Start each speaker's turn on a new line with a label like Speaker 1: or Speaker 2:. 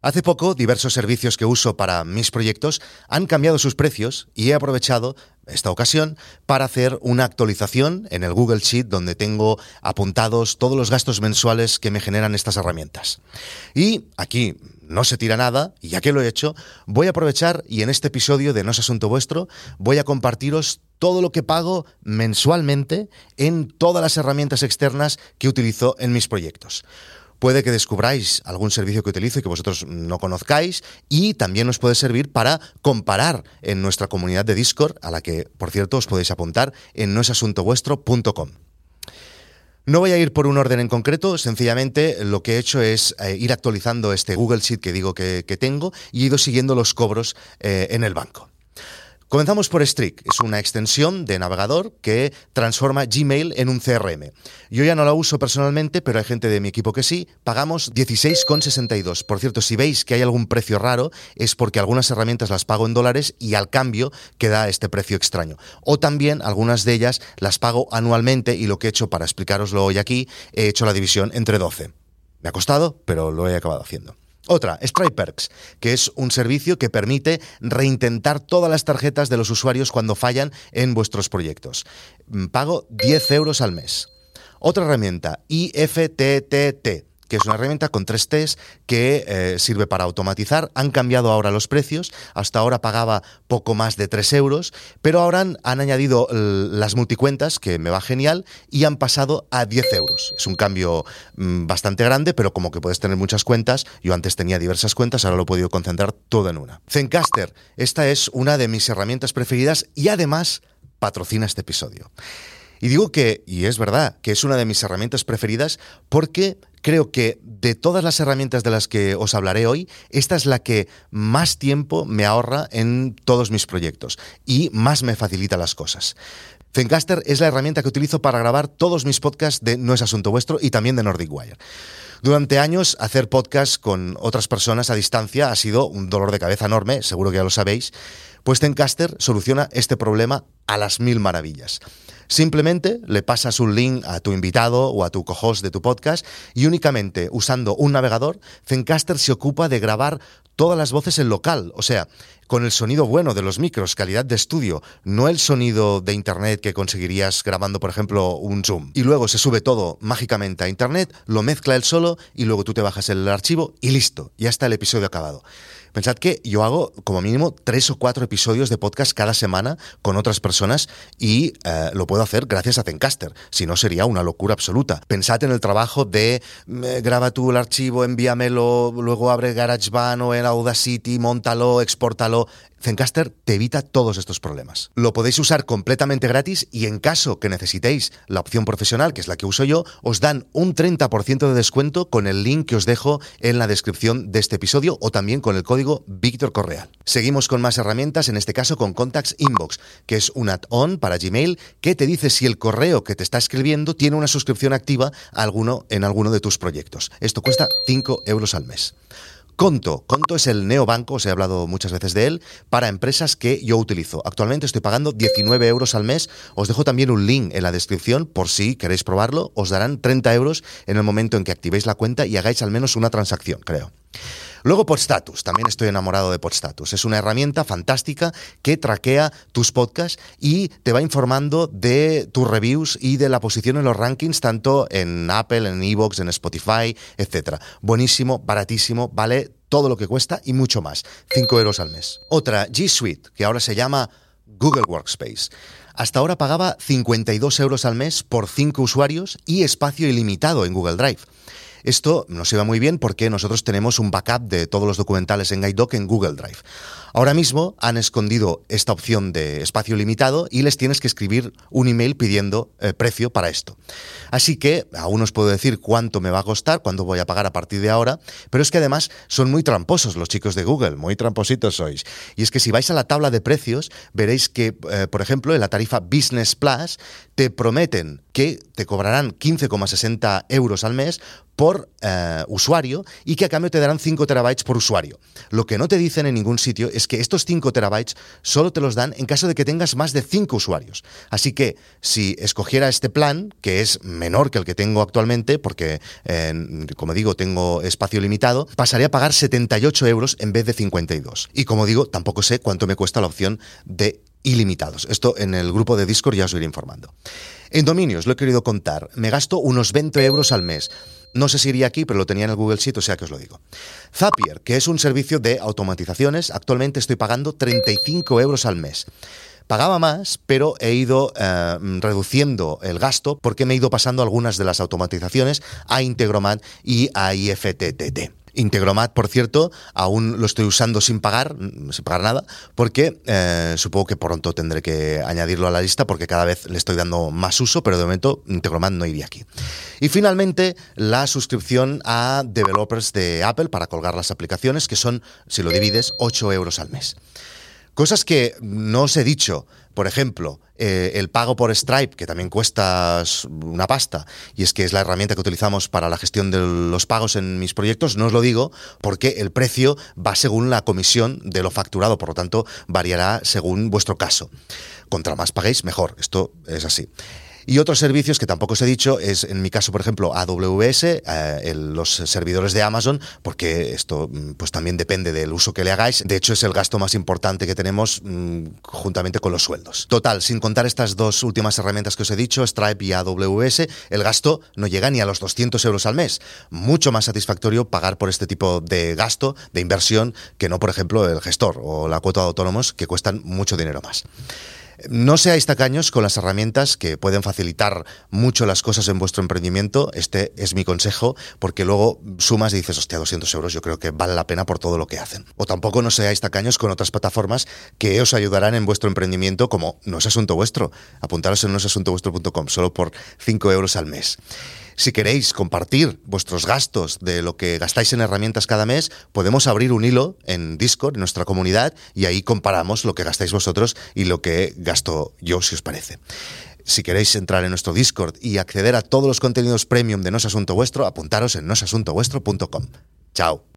Speaker 1: Hace poco, diversos servicios que uso para mis proyectos han cambiado sus precios y he aprovechado esta ocasión para hacer una actualización en el Google Sheet donde tengo apuntados todos los gastos mensuales que me generan estas herramientas. Y aquí no se tira nada, y ya que lo he hecho, voy a aprovechar y en este episodio de No es Asunto Vuestro voy a compartiros todo lo que pago mensualmente en todas las herramientas externas que utilizo en mis proyectos puede que descubráis algún servicio que utilizo y que vosotros no conozcáis y también nos puede servir para comparar en nuestra comunidad de Discord, a la que, por cierto, os podéis apuntar en noesasuntovuestro.com. No voy a ir por un orden en concreto, sencillamente lo que he hecho es eh, ir actualizando este Google Sheet que digo que, tengo y he ido siguiendo los cobros eh, en el banco. Comenzamos por Streak. Es una extensión de navegador que transforma Gmail en un CRM. Yo ya no la uso personalmente, pero hay gente de mi equipo que sí. Pagamos 16,62. Por cierto, si veis que hay algún precio raro, es porque algunas herramientas las pago en dólares y al cambio queda este precio extraño. O también algunas de ellas las pago anualmente y lo que he hecho para explicaroslo hoy aquí, he hecho la división entre 12. Me ha costado, pero lo he acabado haciendo. Otra, Striperks, que es un servicio que permite reintentar todas las tarjetas de los usuarios cuando fallan en vuestros proyectos. Mm, pago 10 euros al mes. Otra herramienta, IFTTT, que es una herramienta con tres T's que eh, sirve para automatizar. Han cambiado ahora los precios. Hasta ahora pagaba poco más de 3 euros, pero ahora han, añadido las multicuentas, que me va genial, y han pasado a 10 euros. Es un cambio mm, bastante grande, pero como que puedes tener muchas cuentas, yo antes tenía diversas cuentas, ahora lo he podido concentrar todo en una. Zencaster, esta es una de mis herramientas preferidas y además patrocina este episodio. Y digo que, y es verdad, que es una de mis herramientas preferidas porque creo que de todas las herramientas de las que os hablaré hoy, esta es la que más tiempo me ahorra en todos mis proyectos y más me facilita las cosas. Zencaster es la herramienta que utilizo para grabar todos mis podcasts de No es Asunto Vuestro y también de Nordic Wire. Durante años, hacer podcasts con otras personas a distancia ha sido un dolor de cabeza enorme, seguro que ya lo sabéis, pues Zencaster soluciona este problema a las mil maravillas. Simplemente le pasas un link a tu invitado o a tu co-host de tu podcast y únicamente usando un navegador, Zencaster se ocupa de grabar todas las voces en local, o sea, con el sonido bueno de los micros, calidad de estudio, no el sonido de internet que conseguirías grabando, por ejemplo, un Zoom. Y luego se sube todo mágicamente a internet, lo mezcla él solo y luego tú te bajas el archivo y listo, ya está el episodio acabado. Pensad que yo hago como mínimo tres o cuatro episodios de podcast cada semana con otras personas y eh, lo puedo hacer gracias a Zencaster. Si no, sería una locura absoluta. Pensad en el trabajo de graba tú el archivo, envíamelo, luego abre GarageBand o en Audacity, montalo, exportalo. Zencaster te evita todos estos problemas. Lo podéis usar completamente gratis y en caso que necesitéis la opción profesional, que es la que uso yo, os dan un 30% de descuento con el link que os dejo en la descripción de este episodio o también con el código Víctor Correal. Seguimos con más herramientas, en este caso con Contacts Inbox, que es un add-on para Gmail que te dice si el correo que te está escribiendo tiene una suscripción activa alguno, en alguno de tus proyectos. Esto cuesta 5 euros al mes. Conto. Conto es el neobanco, os he hablado muchas veces de él, para empresas que yo utilizo. Actualmente estoy pagando 19 euros al mes. Os dejo también un link en la descripción por si queréis probarlo. Os darán 30 euros en el momento en que activéis la cuenta y hagáis al menos una transacción, creo. Luego Podstatus, también estoy enamorado de Podstatus. Es una herramienta fantástica que traquea tus podcasts y te va informando de tus reviews y de la posición en los rankings, tanto en Apple, en Evox, en Spotify, etc. Buenísimo, baratísimo, vale todo lo que cuesta y mucho más. 5 euros al mes. Otra, G Suite, que ahora se llama Google Workspace. Hasta ahora pagaba 52 euros al mes por 5 usuarios y espacio ilimitado en Google Drive. Esto nos iba muy bien porque nosotros tenemos un backup de todos los documentales en GuideDoc en Google Drive. Ahora mismo han escondido esta opción de espacio limitado y les tienes que escribir un email pidiendo eh, precio para esto. Así que aún os puedo decir cuánto me va a costar, cuánto voy a pagar a partir de ahora, pero es que además son muy tramposos los chicos de Google, muy trampositos sois. Y es que si vais a la tabla de precios, veréis que, eh, por ejemplo, en la tarifa Business Plus te prometen que te cobrarán 15,60 euros al mes por por eh, usuario y que a cambio te darán 5 terabytes por usuario. Lo que no te dicen en ningún sitio es que estos 5 terabytes solo te los dan en caso de que tengas más de 5 usuarios. Así que si escogiera este plan, que es menor que el que tengo actualmente, porque como digo, tengo espacio limitado, pasaría a pagar 78 euros en vez de 52. Y como digo, tampoco sé cuánto me cuesta la opción de ilimitados. Esto en el grupo de Discord ya os iré informando. En dominios, lo he querido contar, me gasto unos 20 euros al mes. No sé si iría aquí, pero lo tenía en el Google Sheet, o sea que os lo digo. Zapier, que es un servicio de automatizaciones, actualmente estoy pagando 35 euros al mes. Pagaba más, pero he ido eh, reduciendo el gasto porque me he ido pasando algunas de las automatizaciones a Integromat y a IFTTT. Integromat, por cierto, aún lo estoy usando sin pagar, sin pagar nada, porque eh, supongo que pronto tendré que añadirlo a la lista porque cada vez le estoy dando más uso, pero de momento Integromat no iría aquí. Y finalmente, la suscripción a developers de Apple para colgar las aplicaciones, que son, si lo divides, 8 euros al mes. Cosas que no os he dicho, por ejemplo, eh, el pago por Stripe, que también cuesta una pasta, y es que es la herramienta que utilizamos para la gestión de los pagos en mis proyectos, no os lo digo porque el precio va según la comisión de lo facturado, por lo tanto variará según vuestro caso. Contra más paguéis, mejor. Esto es así. Y otros servicios que tampoco os he dicho es, en mi caso, por ejemplo, AWS, eh, los servidores de Amazon, porque esto mm, pues también depende del uso que le hagáis. De hecho, es el gasto más importante que tenemos mm, juntamente con los sueldos. Total, sin contar estas dos últimas herramientas que os he dicho, Stripe y AWS, el gasto no llega ni a los 200 euros al mes. Mucho más satisfactorio pagar por este tipo de gasto, de inversión, que no, por ejemplo, el gestor o la cuota de autónomos, que cuestan mucho dinero más. No seáis tacaños con las herramientas que pueden facilitar mucho las cosas en vuestro emprendimiento. Este es mi consejo, porque luego sumas y dices, hostia, 200 euros, yo creo que vale la pena por todo lo que hacen. O tampoco no seáis tacaños con otras plataformas que os ayudarán en vuestro emprendimiento, como No es Asunto Vuestro. Apuntaros en noesasuntovuestro.com, solo por 5 euros al mes. Si queréis compartir vuestros gastos de lo que gastáis en herramientas cada mes, podemos abrir un hilo en Discord, en nuestra comunidad, y ahí comparamos lo que gastáis vosotros y lo que gasto yo, si os parece. Si queréis entrar en nuestro Discord y acceder a todos los contenidos premium de No Asunto Vuestro, apuntaros en nosasuntovuestro.com. Chao.